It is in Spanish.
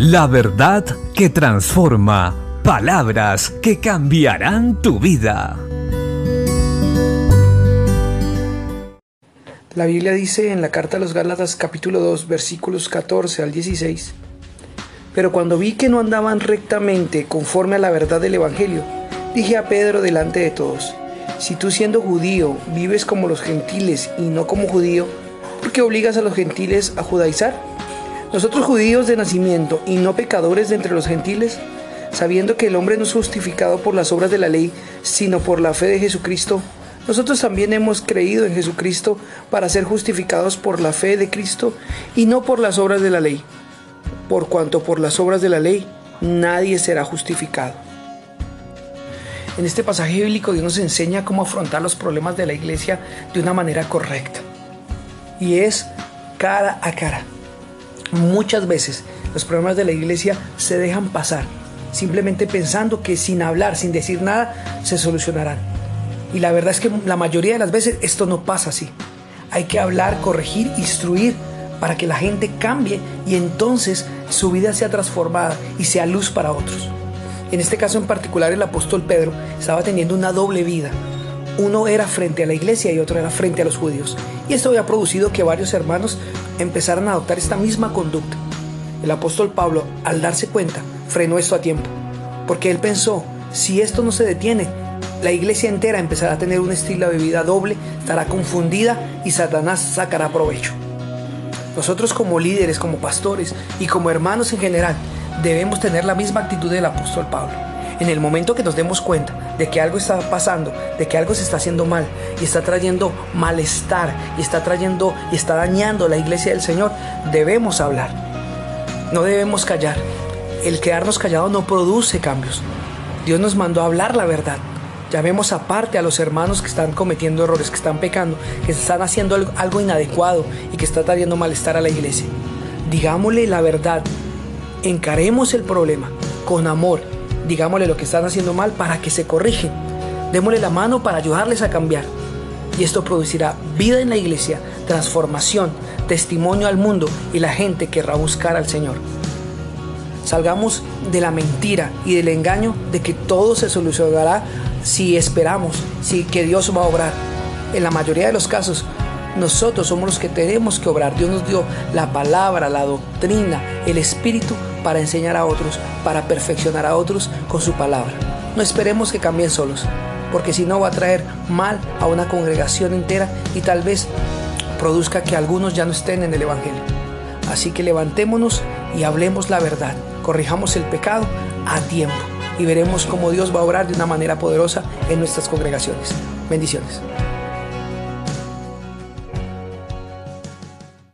La verdad que transforma. Palabras que cambiarán tu vida. La Biblia dice en la carta a los Gálatas capítulo 2 versículos 14 al 16, Pero cuando vi que no andaban rectamente conforme a la verdad del Evangelio, dije a Pedro delante de todos, si tú siendo judío vives como los gentiles y no como judío, ¿por qué obligas a los gentiles a judaizar? Nosotros judíos de nacimiento y no pecadores de entre los gentiles, sabiendo que el hombre no es justificado por las obras de la ley, sino por la fe de Jesucristo, nosotros también hemos creído en Jesucristo para ser justificados por la fe de Cristo y no por las obras de la ley, por cuanto por las obras de la ley nadie será justificado. En este pasaje bíblico Dios nos enseña cómo afrontar los problemas de la iglesia de una manera correcta. Y es cara a cara. Muchas veces los problemas de la iglesia se dejan pasar, simplemente pensando que sin hablar, sin decir nada, se solucionarán. Y la verdad es que la mayoría de las veces esto no pasa así. Hay que hablar, corregir, instruir para que la gente cambie y entonces su vida sea transformada y sea luz para otros. En este caso en particular el apóstol Pedro estaba teniendo una doble vida. Uno era frente a la iglesia y otro era frente a los judíos. Y esto había producido que varios hermanos empezaran a adoptar esta misma conducta. El apóstol Pablo, al darse cuenta, frenó esto a tiempo, porque él pensó, si esto no se detiene, la iglesia entera empezará a tener un estilo de vida doble, estará confundida y Satanás sacará provecho. Nosotros como líderes, como pastores y como hermanos en general, debemos tener la misma actitud del apóstol Pablo. En el momento que nos demos cuenta de que algo está pasando, de que algo se está haciendo mal y está trayendo malestar y está trayendo y está dañando la iglesia del Señor, debemos hablar. No debemos callar. El quedarnos callados no produce cambios. Dios nos mandó hablar la verdad. Llamemos aparte a los hermanos que están cometiendo errores, que están pecando, que están haciendo algo inadecuado y que está trayendo malestar a la iglesia. Digámosle la verdad. Encaremos el problema con amor digámosle lo que están haciendo mal para que se corrigen. Démosle la mano para ayudarles a cambiar. Y esto producirá vida en la iglesia, transformación, testimonio al mundo y la gente querrá buscar al Señor. Salgamos de la mentira y del engaño de que todo se solucionará si esperamos, si que Dios va a obrar. En la mayoría de los casos, nosotros somos los que tenemos que obrar. Dios nos dio la palabra, la doctrina, el espíritu para enseñar a otros, para perfeccionar a otros con su palabra. No esperemos que cambien solos, porque si no va a traer mal a una congregación entera y tal vez produzca que algunos ya no estén en el Evangelio. Así que levantémonos y hablemos la verdad, corrijamos el pecado a tiempo y veremos cómo Dios va a obrar de una manera poderosa en nuestras congregaciones. Bendiciones.